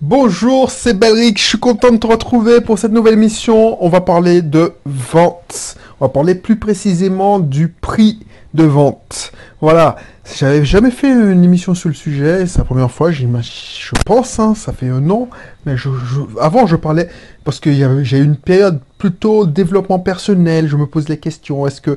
Bonjour, c'est Belric, je suis content de te retrouver pour cette nouvelle émission. On va parler de vente. On va parler plus précisément du prix de vente. Voilà, j'avais jamais fait une émission sur le sujet, c'est la première fois, je pense, hein, ça fait un an, mais je, avant je parlais, parce que j'ai eu une période plutôt développement personnel, je me pose les questions, est-ce que,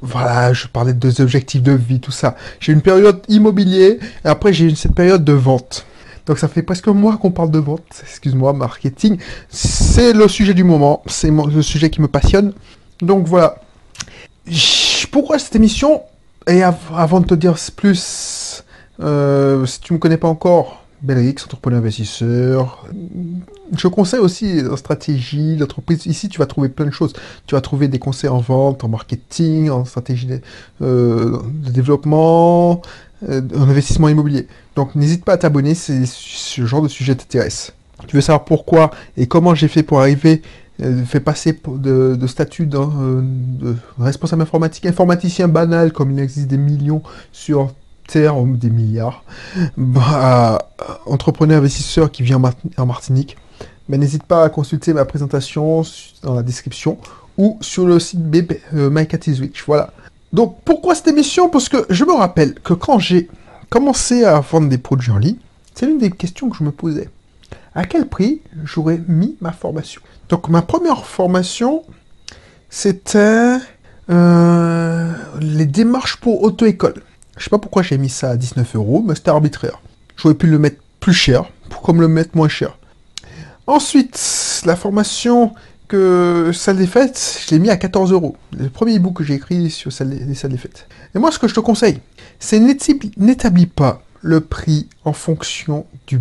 voilà, je parlais des objectifs de vie, tout ça. J'ai une période immobilier, et après j'ai cette période de vente. Donc ça fait presque un mois qu'on parle de vente, excuse-moi, marketing. C'est le sujet du moment, c'est le sujet qui me passionne. Donc voilà. Pourquoi cette émission Et avant de te dire plus, euh, si tu me connais pas encore, Belrix, entrepreneur investisseur. Je conseille aussi en stratégie l'entreprise. Ici, tu vas trouver plein de choses. Tu vas trouver des conseils en vente, en marketing, en stratégie de, euh, développement, euh, en investissement immobilier. Donc, n'hésite pas à t'abonner si ce genre de sujet t'intéresse. Tu veux savoir pourquoi et comment j'ai fait pour arriver, euh, fait passer de, statut de, de responsable informatique, informaticien banal, comme il existe des millions sur terre, des milliards, bah, entrepreneur investisseur qui vient en Martinique, mais n'hésite pas à consulter ma présentation dans la description ou sur le site BB, euh, Voilà. Donc pourquoi cette émission? Parce que je me rappelle que quand j'ai commencé à vendre des produits en ligne, c'est l'une des questions que je me posais. À quel prix j'aurais mis ma formation? Donc ma première formation, c'était euh, les démarches pour auto-école. Je sais pas pourquoi j'ai mis ça à 19 euros, mais c'était arbitraire. J'aurais pu le mettre plus cher, pour comme le mettre moins cher. Ensuite, la formation que salle des fêtes, je l'ai mis à 14 euros. Le premier e-book que j'ai écrit sur les salles des fêtes. Et moi, ce que je te conseille, c'est n'établis pas le prix en fonction du,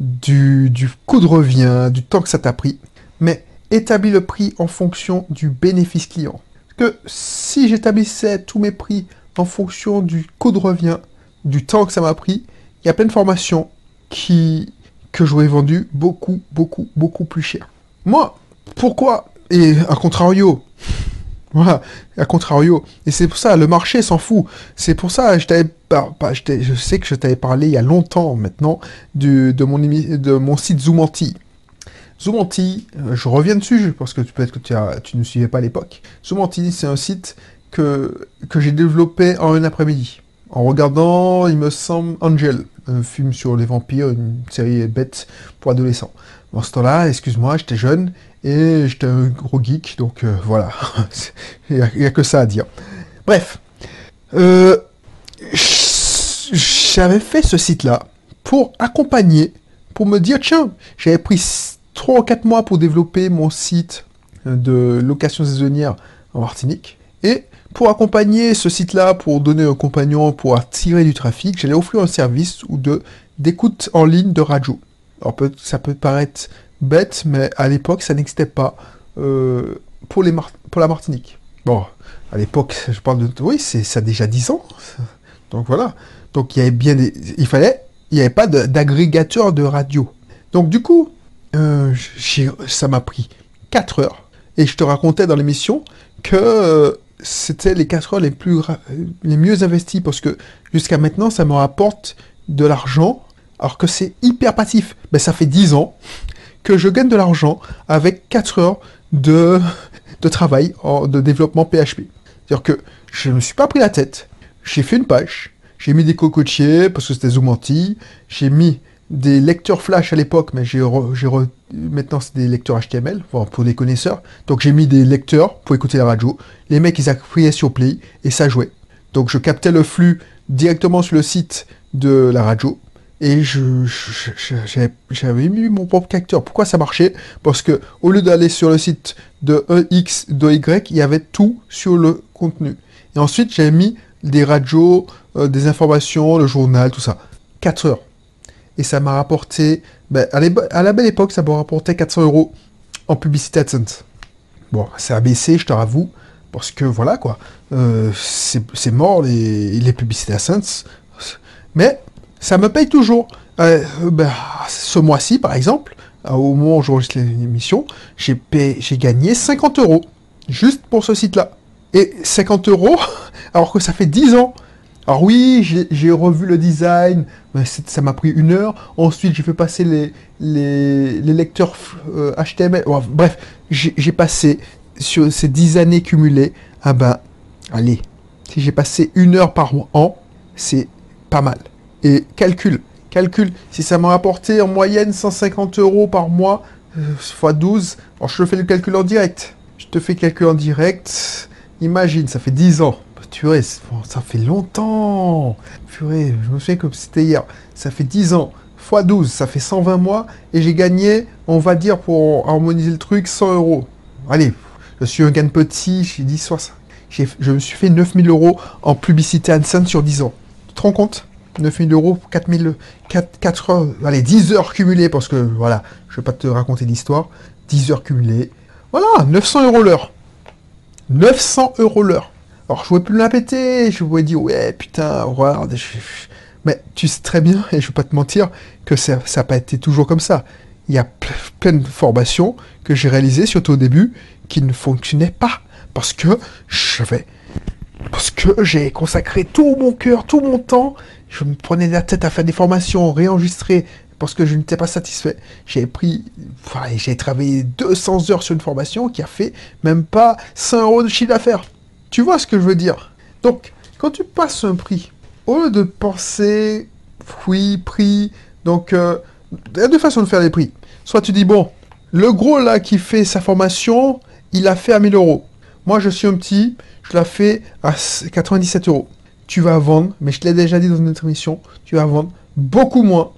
du, du coût de revient, du temps que ça t'a pris, mais établis le prix en fonction du bénéfice client. Parce que si j'établissais tous mes prix en fonction du coût de revient, du temps que ça m'a pris, il y a plein de formations qui, que j'aurais vendu beaucoup, beaucoup, beaucoup plus cher. Moi, pourquoi Et à contrario, voilà, à contrario. Et c'est pour ça, le marché s'en fout. C'est pour ça, je je sais que je t'avais parlé il y a longtemps maintenant de, mon, de mon site Zoomanti. Zoomanti, euh, je reviens dessus parce que peut-être que tu, ne suivais pas à l'époque. Zoomanti, c'est un site que, que j'ai développé en un après-midi. En regardant, il me semble, Angel, un film sur les vampires, une série bête pour adolescents. En ce temps-là, excuse-moi, j'étais jeune et j'étais un gros geek, donc euh, voilà. il n'y a, que ça à dire. Bref. Euh, j'avais fait ce site-là pour accompagner, pour me dire, tiens, j'avais pris 3 ou 4 mois pour développer mon site de location saisonnière en Martinique. Et pour accompagner ce site-là, pour donner un compagnon, pour attirer du trafic, j'allais offrir un service ou d'écoute en ligne de radio. Alors ça peut paraître bête, mais à l'époque ça n'existait pas euh, pour, la Martinique. Bon, à l'époque, je parle de... Oui, ça a déjà 10 ans. Donc voilà. Donc il y avait bien des... Il fallait... Il n'y avait pas d'agrégateur de, radio. Donc du coup, euh, ça m'a pris 4 heures. Et je te racontais dans l'émission que euh, c'était les 4 heures les, plus, les mieux investies parce que jusqu'à maintenant, ça me rapporte de l'argent alors que c'est hyper passif. Ben, ça fait 10 ans que je gagne de l'argent avec 4 heures de, travail de développement PHP. C'est-à-dire que je ne me suis pas pris la tête, j'ai fait une page, j'ai mis des cocotiers parce que c'était Zoomanti, j'ai mis des lecteurs Flash à l'époque, mais j'ai maintenant c'est des lecteurs HTML pour les connaisseurs. Donc j'ai mis des lecteurs pour écouter la radio. Les mecs ils appuyaient sur play et ça jouait. Donc je captais le flux directement sur le site de la radio et je, j'avais mis mon propre capteur. Pourquoi ça marchait? Parce que au lieu d'aller sur le site de EX, de Y, il y avait tout sur le contenu. Et ensuite j'avais mis des radios, euh, des informations, le journal, tout ça. 4 heures et ça m'a rapporté, ben, à, la belle époque, ça m'a rapporté 400 euros en publicité AdSense. Bon, ça a baissé, je te l'avoue, parce que voilà quoi, euh, c'est mort les, les publicités AdSense, mais ça me paye toujours. Euh, ben, ce mois-ci, par exemple, au moment où j'enregistre l'émission, j'ai gagné 50 euros juste pour ce site-là. Et 50 euros, alors que ça fait 10 ans Alors oui, j'ai- j'ai revu le design, mais ça m'a pris une heure. Ensuite, j'ai fait passer les, les, lecteurs euh, HTML. Bon, bref, j'ai j'ai passé sur ces 10 années cumulées, ah ben, allez, si j'ai passé une heure par an, c'est pas mal. Et calcul, calcul, si ça m'a rapporté en moyenne 150 euros par mois, euh, fois 12, alors je te fais le calcul en direct. Je te fais le calcul en direct. Imagine, ça fait 10 ans. Purée, c'est- bon, ça fait longtemps. Purée, je me souviens comme c'était hier. Ça fait 10 ans. Fois 12, ça fait 120 mois. Et j'ai gagné, on va dire, pour harmoniser le truc, 100 euros. Allez, je suis un gain petit, j'ai dit 60. J'ai- Je me suis fait 9000 euros en publicité AdSense sur 10 ans. Tu te rends compte? 9000 euros pour 4000, 4, 4 heures, allez, 10 heures cumulées, parce que voilà, je vais pas te raconter l'histoire. 10 heures cumulées. Voilà, 900 euros l'heure. 900 euros l'heure. Alors je pouvais plus me la péter, je pouvais dire ouais putain, regarde, je- mais tu sais très bien, et je vais pas te mentir, que ça n'a pas été toujours comme ça. Il y a ple- plein de formations que j'ai réalisées, surtout au début, qui ne fonctionnaient pas. Parce que j'avais... Parce que j'ai consacré tout mon cœur, tout mon temps, je me prenais la tête à faire des formations, réenregistrer, parce que je n'étais pas satisfait. J'ai pris... Enfin, j'ai travaillé 200 heures sur une formation qui a fait même pas 100 euros de chiffre d'affaires. Tu vois ce que je veux dire? Donc, quand tu passes un prix, au lieu de penser oui, prix, donc euh, il y a deux façons de faire les prix. Soit tu dis, bon, le gros là qui fait sa formation, il a fait à 1000 euros. Moi, je suis un petit, je la fais à 97 euros. Tu vas vendre, mais je te l'ai déjà dit dans une autre émission, tu vas vendre beaucoup moins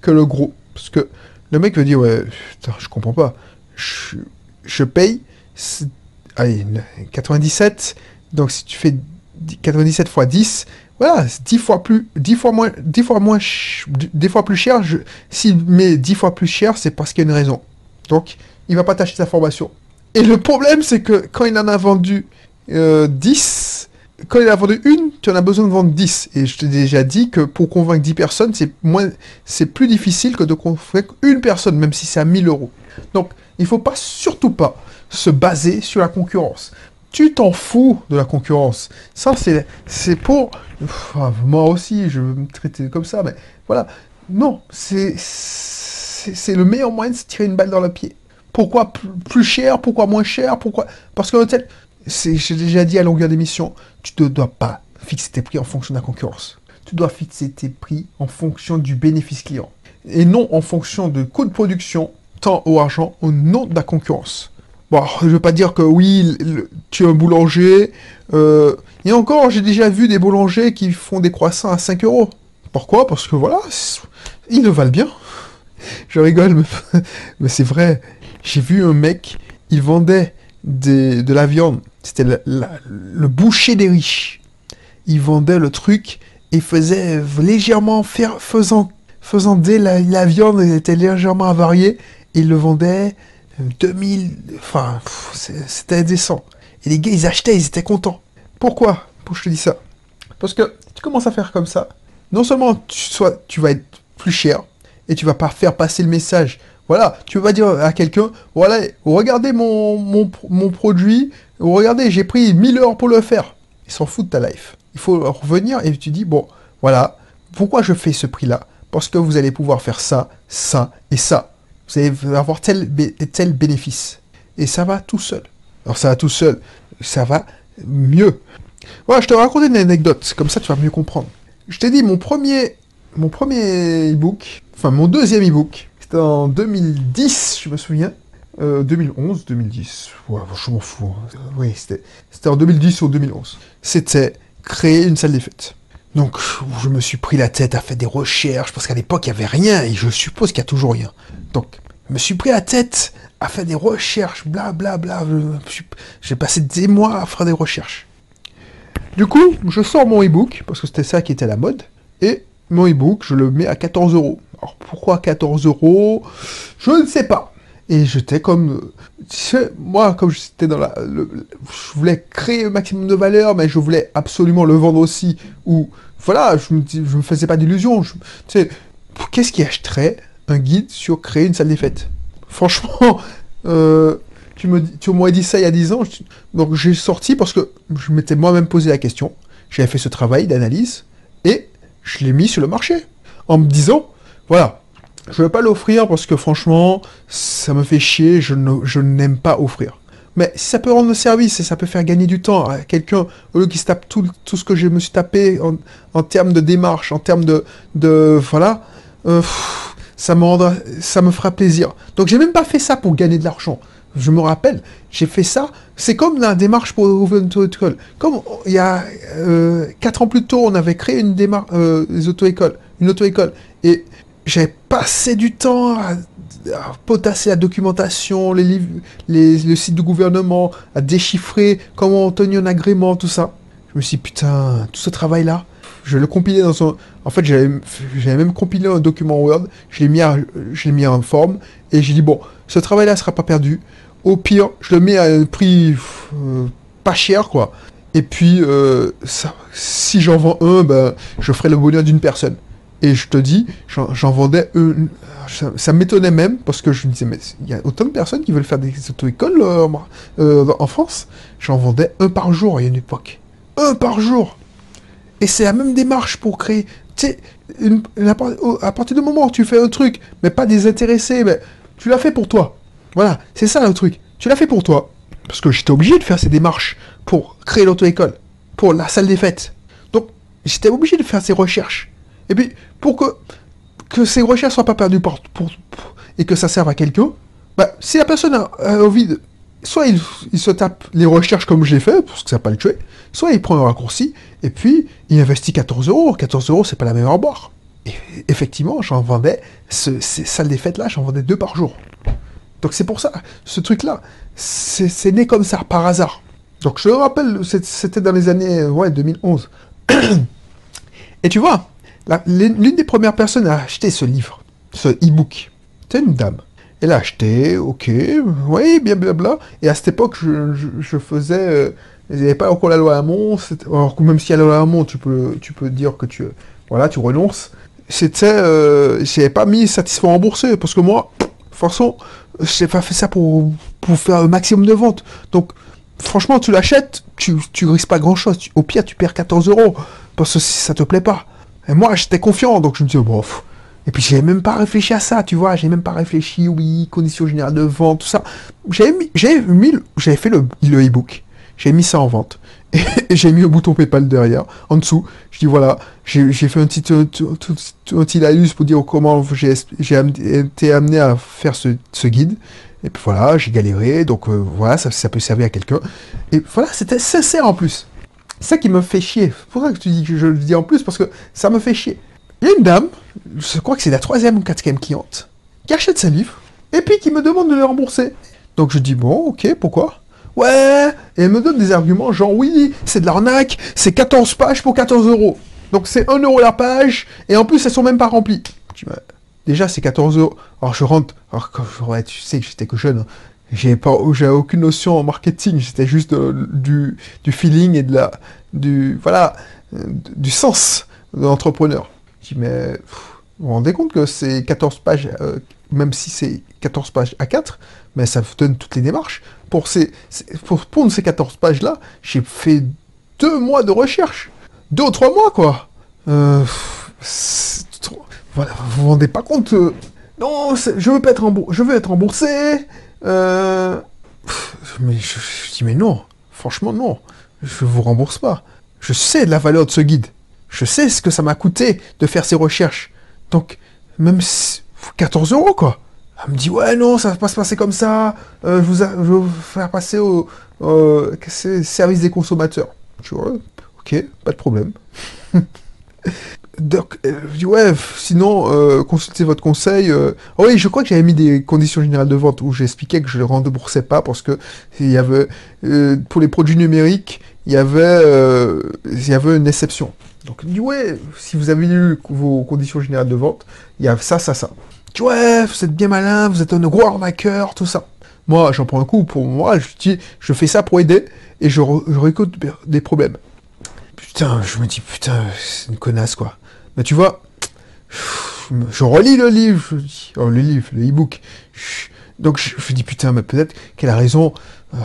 que le gros. Parce que le mec veut dire, ouais, putain, je comprends pas. Je, je paye, c'est- allez, 97, donc si tu fais 10 97 fois 10, voilà, c'est 10 fois plus, 10 fois moins, 10 fois moins, ch- des fois plus cher. S'il met 10 fois plus cher, c'est parce qu'il y a une raison. Donc, il va pas t'acheter sa formation. Et le problème, c'est que quand il en a vendu euh, 10, quand il a vendu une, tu en as besoin de vendre 10. Et je t'ai déjà dit que pour convaincre 10 personnes, c'est moins, c'est plus difficile que de convaincre une personne, même si c'est à 1000 euros. Donc, il faut pas, surtout pas, se baser sur la concurrence. Tu t'en fous de la concurrence. Ça, c'est, c'est pour, Enfin, moi aussi, je veux me traiter comme ça, mais voilà. Non, c'est, c'est, le meilleur moyen de se tirer une balle dans le pied. Pourquoi plus, cher Pourquoi moins cher Pourquoi Parce que c'est, j'ai déjà dit à longueur d'émission, tu ne dois pas fixer tes prix en fonction de la concurrence. Tu dois fixer tes prix en fonction du bénéfice client. Et non en fonction de coût de production, temps ou argent, au nom de la concurrence. Bon, je veux pas dire que oui, tu es un boulanger. euh, et encore, j'ai déjà vu des boulangers qui font des croissants à 5 euros. Pourquoi? Parce que voilà, ils le valent bien. Je rigole, mais c'est vrai. J'ai vu un mec, il vendait de la viande. C'était le boucher des riches. Il vendait le truc et faisait légèrement faire, faisant, faisant dès la, viande était légèrement avariée. Il le vendait euh, 2000, enfin, pff, c'est- c'était indécent. Et les gars, ils achetaient, ils étaient contents. Pourquoi? Pourquoi je te dis ça? Parce que tu commences à faire comme ça. Non seulement tu, sois, tu vas être plus cher, et tu vas pas faire passer le message. Voilà, tu vas dire à quelqu'un, voilà, regardez mon, mon, produit, regardez, j'ai pris 1000 heures pour le faire. Ils s'en foutent de ta life. Il faut revenir et tu dis, bon, voilà, pourquoi je fais ce prix-là? Parce que vous allez pouvoir faire ça, ça et ça. Vous allez avoir tel, tel bénéfice. Et ça va tout seul. Alors ça va tout seul, ça va mieux. Voilà, je te raconter une anecdote, comme ça tu vas mieux comprendre. Je t'ai dit, mon premier, mon premier e-book, enfin mon deuxième e-book, c'était en 2010, je me souviens. Euh, 2011, 2010, ouais, je m'en fous. hein. Euh, oui, c'était c'était en 2010 ou 2011. C'était créer une salle des fêtes. Donc, je me suis pris la tête à faire des recherches, parce qu'à l'époque, il n'y avait rien, et je suppose qu'il n'y a toujours rien. Donc, je me suis pris la tête à faire des recherches, bla bla bla. J'ai passé des mois à faire des recherches. Du coup, je sors mon e-book, parce que c'était ça qui était la mode, et mon e-book, je le mets à 14 euros. Alors pourquoi 14 euros? Je ne sais pas. Et j'étais comme... euh, moi, comme j'étais dans la... le- le- je voulais créer un maximum de valeur, mais je voulais absolument le vendre aussi. Ou, voilà, je me, dis- je me faisais pas d'illusions. Tu sais, qu'est-ce qui achèterait un guide sur créer une salle des fêtes? Franchement, euh, tu me tu m'aurais dit ça il y a 10 ans. donc j'ai sorti parce que je m'étais moi-même posé la question. j'avais fait ce travail d'analyse et je l'ai mis sur le marché en me disant, voilà, je ne vais pas l'offrir parce que franchement, ça me fait chier, je n'aime pas offrir. Mais si ça peut rendre service et ça peut faire gagner du temps à quelqu'un, au lieu qu'il se tape tout, ce que je me suis tapé en, termes de démarche, en termes de... de voilà, euh, ça, me rendra, ça me fera plaisir. Donc j'ai même pas fait ça pour gagner de l'argent. Je me rappelle, j'ai fait ça, c'est comme la démarche pour une auto-école. Comme il y a euh, 4 ans plus tôt, on avait créé une démarche, euh, auto-écoles, une auto-école. J'avais passé du temps à potasser la documentation, les livres, les, le site du gouvernement, à déchiffrer comment obtenir un agrément, tout ça. Je me suis dit, putain, tout ce travail-là, je le compilais dans un... En fait, j'avais même compilé un document Word, je l'ai mis, mis en forme, et j'ai dit, bon, ce travail-là sera pas perdu. Au pire, je le mets à un prix euh, pas cher, quoi. Et puis, euh, si j'en vends un, ben, je ferai le bonheur d'une personne. Et je te dis, j'en vendais une, ça, m'étonnait même parce que je me disais, mais il y a autant de personnes qui veulent faire des auto-écoles euh, euh, en France. J'en vendais un par jour il y a une époque. Un par jour Et c'est la même démarche pour créer. Tu sais, à partir du moment où tu fais un truc, mais pas désintéressé, mais tu l'as fait pour toi. Voilà, c'est ça le truc. Tu l'as fait pour toi. Parce que j'étais obligé de faire ces démarches pour créer l'auto-école, pour la salle des fêtes. Donc, j'étais obligé de faire ces recherches. Et puis, pour que que ces recherches soient pas perdues pour, et que ça serve à quelqu'un, bah, si la personne a, envie de... Soit il, se tape les recherches comme je l'ai fait, parce que ça va pas le tuer, soit il prend un raccourci, et puis il investit 14 euros. 14 euros, c'est pas la meilleure boire. Et effectivement, j'en vendais, ce, ces salles des fêtes-là, j'en vendais deux par jour. Donc c'est pour ça, ce truc-là, c'est né comme ça, par hasard. Donc je me rappelle, c'était dans les années ouais, 2011. Et tu vois, L'une des premières personnes à acheter ce livre, ce e-book, c'était une dame. Elle a acheté, ok, oui, bien, blabla. Et à cette époque, je, faisais. Euh, il n'y avait pas encore la loi Hamon. Alors, même s'il y a la loi Hamon, tu peux, tu peux dire que tu, voilà, tu renonces. C'était. Euh, n'avais pas mis satisfait remboursé. Parce que moi, franchement, j'ai pas fait ça pour, pour faire un maximum de ventes. Donc, franchement, tu l'achètes, tu, tu risques pas grand chose. Au pire, tu perds 14 euros. Parce que si ça te plaît pas. Et moi, j'étais confiant, donc je me disais, bon, et puis j'ai même pas réfléchi à ça, tu vois, j'ai même pas réfléchi, oui, conditions générales de vente, tout ça. J'avais mis, mis, j'avais fait le e-book, j'ai mis ça en vente. Et j'ai mis le bouton PayPal derrière, en dessous. Je dis voilà, j'ai fait un petit, un, petit pour dire comment j'ai été amené à faire ce, guide. Et puis voilà, j'ai galéré, donc euh, voilà, ça, ça peut servir à quelqu'un. Et voilà, c'était sincère en plus. Ça qui me fait chier. C'est pour ça que tu dis je le dis en plus, parce que ça me fait chier. Il y a une dame, je crois que c'est la troisième ou quatrième cliente, qui achète ses livres, et puis qui me demande de les rembourser. Donc je dis, bon, ok, pourquoi? Ouais, et elle me donne des arguments genre, oui, c'est de l'arnaque, c'est 14 pages pour 14 euros. Donc c'est 1 euro la page, et en plus elles sont même pas remplies. Bah, déjà c'est 14 euros. Alors je rentre, alors quand, ouais, tu sais que j'étais que jeune, hein. J'ai pas, aucune notion en marketing. C'était juste du, du, feeling et de la, du, voilà, du sens de l'entrepreneur. Je dis, mais vous vous rendez compte que c'est 14 pages, euh, même si c'est 14 pages à 4, mais ça vous donne toutes les démarches. Pour, ces, pour pondre ces 14 pages-là, j'ai fait deux mois de recherche. Deux ou trois mois, quoi. Euh, voilà, vous vous rendez pas compte. Euh, non, je veux pas être je veux être remboursé. Euh... Mais je, dis, mais non, franchement, non. Je vous rembourse pas. Je sais la valeur de ce guide. Je sais ce que ça m'a coûté de faire ces recherches. Donc, même 14 euros, quoi. Elle me dit, ouais, non, ça va pas se passer comme ça. Euh, je, vous vais vous faire passer au service des consommateurs. Tu vois, ok, pas de problème. Donc, euh, je ouais, sinon, euh, consultez votre conseil. Euh. Oh oui, je crois que j'avais mis des conditions générales de vente où j'expliquais que je ne remboursais pas parce que il y avait, pour les produits numériques, il y avait, il y avait une exception. Donc, il dit ouais, si vous avez lu vos conditions générales de vente, il y a ça, ça, ça. Tu ouais, vous êtes bien malin, vous êtes un gros arnaqueur, tout ça. Moi, j'en prends un coup pour moi, je dis, je fais ça pour aider et je, je récolte des problèmes. Putain, je me dis, putain, c'est une connasse, quoi. Mais tu vois, je relis le livre, oh, le livre, le e-book. Donc je, je me dis putain, mais peut-être qu'elle a raison. Euh,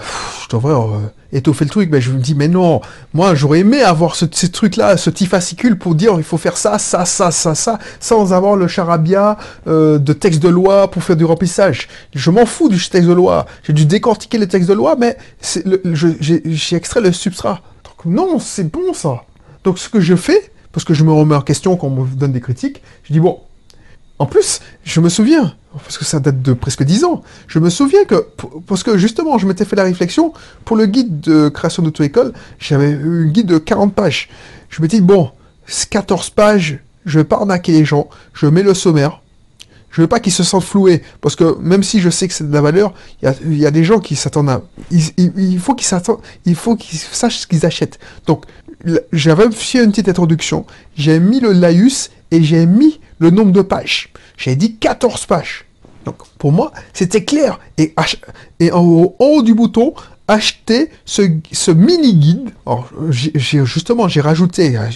je devrais euh, étoffer le truc. Mais je me dis mais non, moi j'aurais aimé avoir ce, ce truc-là, ce petit fascicule pour dire il faut faire ça, ça, ça, ça, ça, sans avoir le charabia euh, de texte de loi pour faire du remplissage. Je m'en fous du texte de loi. J'ai dû décortiquer le texte de loi, mais je- j'ai extrait le substrat. Donc non, c'est bon ça. Donc ce que je fais, parce que je me remets en question quand on me donne des critiques, je dis bon, en plus, je me souviens, parce que ça date de presque 10 ans, je me souviens que, parce que justement, je m'étais fait la réflexion, pour le guide de création d'auto-école, j'avais eu un guide de 40 pages. Je me dis, bon, c'est 14 pages, je vais pas arnaquer les gens, je mets le sommaire, je veux pas qu'ils se sentent floués, parce que même si je sais que c'est de la valeur, il y a, des gens qui s'attendent à... Il, il- faut qu'ils s'attendent, il faut qu'ils sachent ce qu'ils achètent. Donc, j'avais fait une petite introduction, j'ai mis le laïus et j'ai mis le nombre de pages. J'ai dit 14 pages. Donc, pour moi, c'était clair. Et, en, haut, du bouton, acheter ce, mini-guide. Justement, j'ai rajouté, euh,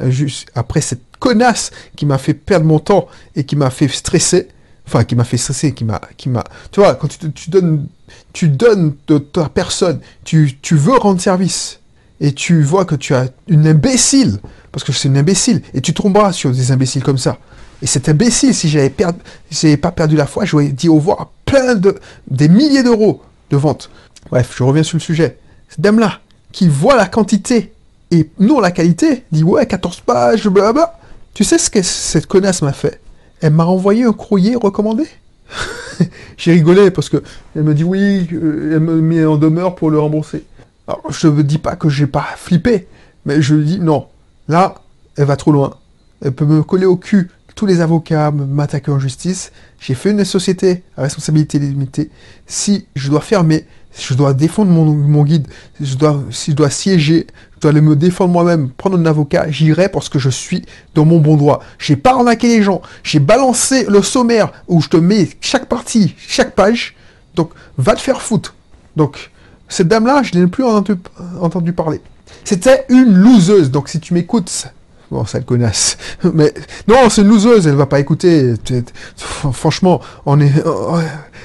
euh, après cette connasse qui m'a fait perdre mon temps et qui m'a fait stresser, enfin, qui m'a fait stresser, qui m'a, qui m'a, tu vois, quand tu, tu donnes, tu donnes de ta personne, tu veux rendre service et tu vois que tu as une imbécile, parce que c'est une imbécile, et tu tomberas sur des imbéciles comme ça. Et cet imbécile, si j'avais perdu, si pas perdu la foi, j'aurais dit au revoir à plein de, des milliers d'euros de vente. Bref, je reviens sur le sujet. Cette dame-là, qui voit la quantité et non la qualité, dit ouais, 14 pages, blablabla. Tu sais ce que cette connasse m'a fait? Elle m'a envoyé un courrier recommandé. J'ai rigolé parce que elle me dit oui, euh, elle me met en demeure pour le rembourser. Je ne dis pas que j'ai pas flippé, mais je dis non. Là, elle va trop loin. Elle peut me coller au cul. Tous les avocats m'attaquer en justice. J'ai fait une société à responsabilité limitée. Si je dois fermer, si je dois défendre mon, guide, si je dois, si je dois siéger, je dois aller me défendre moi-même, prendre un avocat, j'irai parce que je suis dans mon bon droit. J'ai pas arnaqué les gens. J'ai balancé le sommaire où je te mets chaque partie, chaque page. Donc, va te faire foutre. Donc, cette dame-là, je n'ai plus entendu, parler. C'était une loseuse. Donc, si tu m'écoutes, bon, sale connasse. Mais non, c'est une loseuse. Elle va pas écouter. Franchement, on est. ouais.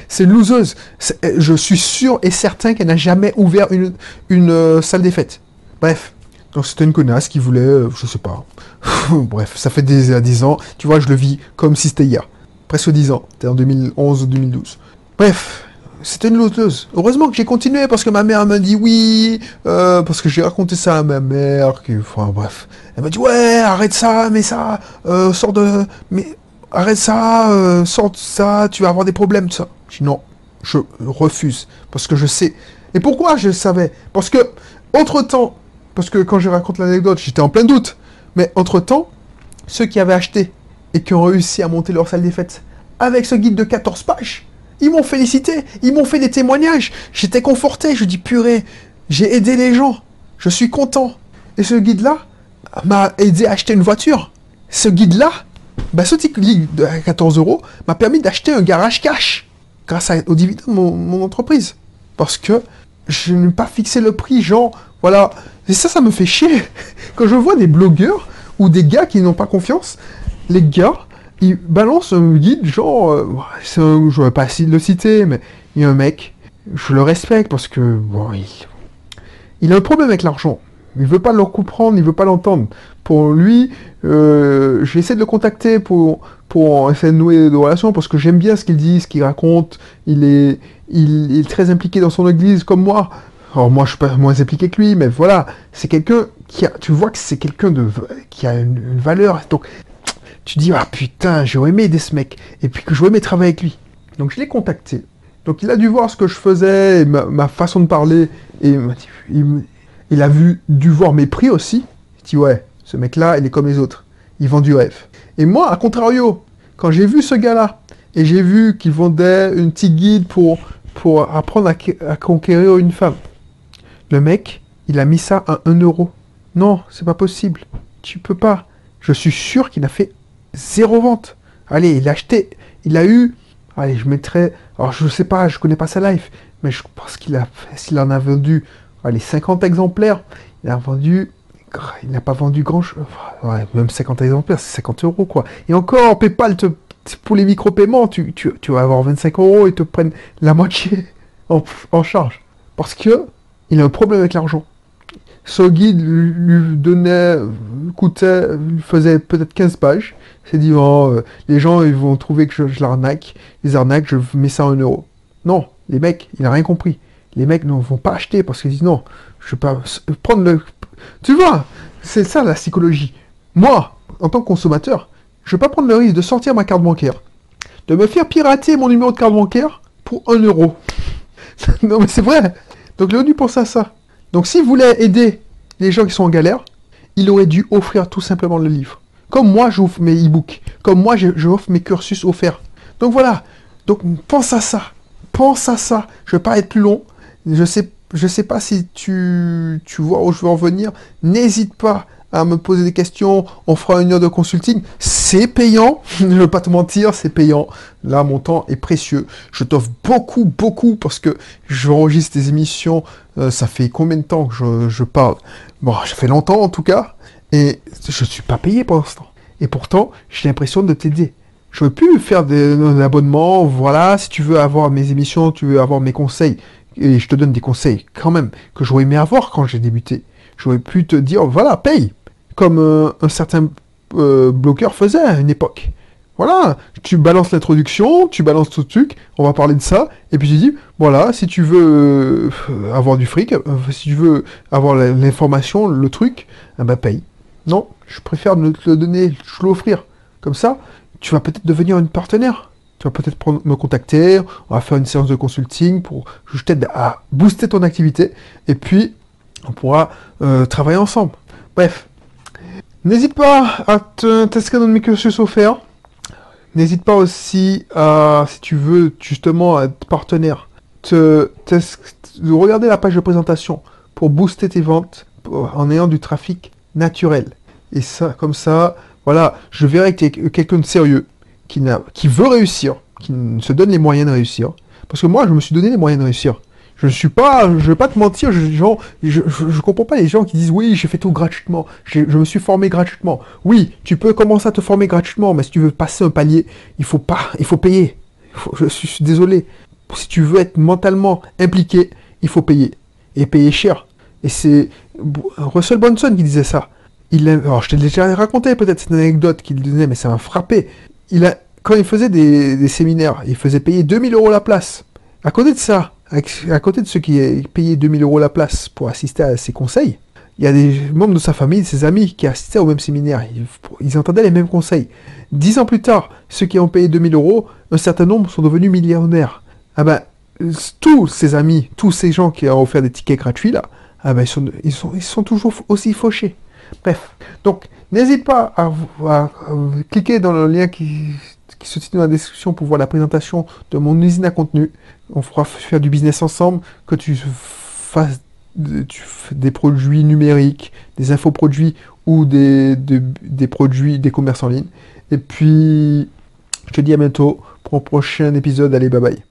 C'est une loseuse. Je suis sûr et certain qu'elle n'a jamais ouvert une, une euh, salle des fêtes. Bref. Donc c'était une connasse qui voulait, euh, je sais pas. Bref, ça fait des, 10 ans. Tu vois, je le vis comme si c'était hier. Presque 10 ans. C'était en 2011 ou 2012. Bref, c'était une loteuse. Heureusement que j'ai continué parce que ma mère m'a dit oui, euh, parce que j'ai raconté ça à ma mère. Qui, bref, elle m'a dit ouais, arrête ça, mais ça, euh, sors de, mais arrête ça, euh, sors de ça, tu vas avoir des problèmes, ça. J'ai dit non, je refuse parce que je sais. Et pourquoi je savais? Parce que entre temps, parce que quand je raconte l'anecdote, j'étais en plein doute. Mais entre temps, ceux qui avaient acheté et qui ont réussi à monter leur salle des fêtes avec ce guide de 14 pages, ils m'ont félicité, ils m'ont fait des témoignages. J'étais conforté, je dis purée, j'ai aidé les gens, je suis content. Et ce guide-là m'a aidé à acheter une voiture. Ce guide-là, bah, ce petit guide de 14 euros m'a permis d'acheter un garage cash grâce au dividende de mon entreprise. Parce que je n'ai pas fixé le prix, genre, voilà. Et ça, ça me fait chier. Quand je vois des blogueurs ou des gars qui n'ont pas confiance, les gars, ils balancent un guide, genre, euh, c'est un- je vais pas le citer, mais il y a un mec, je le respecte parce que, bon, il, il a un problème avec l'argent. Il veut pas le comprendre, il veut pas l'entendre. Pour lui, euh, je vais essayer de le contacter pour, pour essayer de nouer des relations parce que j'aime bien ce qu'il dit, ce qu'il raconte. Il est, il, il est très impliqué dans son église comme moi. Alors moi, je suis pas moins impliqué que lui, mais voilà, c'est quelqu'un qui a, tu vois que c'est quelqu'un de, qui a une, une valeur. Donc, tu dis, ah putain, j'aurais aimé aider ce mec. Et puis que j'aurais aimé travailler avec lui. Donc je l'ai contacté. Donc il a dû voir ce que je faisais, ma, façon de parler, et il, a vu, dû voir mes prix aussi. Il dit, ouais, ce mec-là, il est comme les autres. Il vend du rêve. Et moi, à contrario, quand j'ai vu ce gars-là, et j'ai vu qu'il vendait une petite guide pour, apprendre à, à conquérir une femme, le mec, il a mis ça à 1 euro. Non, c'est pas possible. Tu peux pas. Je suis sûr qu'il a fait zéro vente. Allez, il a acheté, il a eu, allez, je mettrais, alors je sais pas, je connais pas sa life, mais je pense qu'il a, s'il en a vendu, allez, 50 exemplaires, il a vendu, il n'a pas vendu grand chose, même 50 exemplaires, c'est 50 euros quoi. Et encore, PayPal te pour les micro-paiements, tu, tu, tu, vas avoir 25 euros et te prennent la moitié en, en charge. Parce que il a un problème avec l'argent. Son guide lui donnait, coûtait, lui faisait peut-être 15 pages. Il s'est dit, oh, euh, les gens ils vont trouver que je, l'arnaque. Les arnaques, je mets ça en euros. Non, les mecs, il n'a rien compris. Les mecs ne vont pas acheter parce qu'ils disent non, je vais pas prendre le. Tu vois, c'est ça la psychologie. Moi, en tant que consommateur, je vais pas prendre le risque de sortir ma carte bancaire, de me faire pirater mon numéro de carte bancaire pour 1 euro. non mais c'est vrai. Donc dû pense à ça. Donc s'il voulait aider les gens qui sont en galère, il aurait dû offrir tout simplement le livre. Comme moi j'offre mes e-books, comme moi je, offre mes cursus offerts. Donc voilà. Donc pense à ça. Pense à ça. Je vais pas être plus long. Je sais, je sais pas si tu, tu vois où je veux en venir. N'hésite pas à me poser des questions, on fera une heure de consulting. C'est payant, je ne veux pas te mentir, c'est payant. Là, mon temps est précieux. Je t'offre beaucoup, beaucoup parce que j'enregistre des émissions. Euh, ça fait combien de temps que je, parle? Bon, ça fait longtemps en tout cas. Et je ne suis pas payé pour l'instant. Et pourtant, j'ai l'impression de t'aider. Je veux plus faire des, abonnements. Voilà, si tu veux avoir mes émissions, tu veux avoir mes conseils. Et je te donne des conseils quand même que j'aurais aimé avoir quand j'ai débuté. J'aurais pu te dire, voilà, paye comme euh, un certain euh, bloqueur faisait à une époque. Voilà, tu balances l'introduction, tu balances tout le truc, on va parler de ça, et puis tu dis, voilà, si tu veux euh, avoir du fric, si tu veux avoir l'information, le truc, eh ben paye. Non, je préfère te le donner, je l'offrir. Comme ça, tu vas peut-être devenir une partenaire. Tu vas peut-être me contacter, on va faire une séance de consulting pour je t'aide à booster ton activité, et puis on pourra travailler ensemble. Bref, N'hésite pas à t'inscrire dans mes cursus offerts. N'hésite pas aussi à, si tu veux justement être partenaire, te, de regarder la page de présentation pour booster tes ventes en ayant du trafic naturel. Et ça, comme ça, voilà, je verrai que tu es quelqu'un de sérieux, qui, qui veut réussir, qui se donne les moyens de réussir. Parce que moi, je me suis donné les moyens de réussir. Je ne suis pas, je vais pas te mentir, je, genre, je, comprends pas les gens qui disent oui, j'ai fait tout gratuitement, je me suis formé gratuitement. Oui, tu peux commencer à te former gratuitement, mais si tu veux passer un palier, il faut pas, il faut payer. je, suis, désolé. Si tu veux être mentalement impliqué, il faut payer et payer cher. Et c'est Russell Bonson qui disait ça. Il alors je t'ai déjà raconté peut-être cette anecdote qu'il disait, mais ça m'a frappé. Quand il faisait des, séminaires, il faisait payer 2000 euros la place. À côté de ça, à côté de ceux qui payaient 2000 euros la place pour assister à ses conseils, il y a des membres de sa famille, de ses amis qui assistaient au même séminaire. Ils, entendaient les mêmes conseils. Dix ans plus tard, ceux qui ont payé 2000 euros, un certain nombre sont devenus millionnaires. Ah ben, tous ces amis, tous ces gens qui ont offert des tickets gratuits là, ah ben, ils sont toujours aussi fauchés. Bref, donc n'hésite pas à, cliquer dans le lien qui se situe dans la description pour voir la présentation de mon usine à contenu. On fera faire du business ensemble, que tu fasses des produits numériques, des infoproduits ou des, des produits, des commerces en ligne. Et puis, je te dis à bientôt pour un prochain épisode. Allez, bye bye.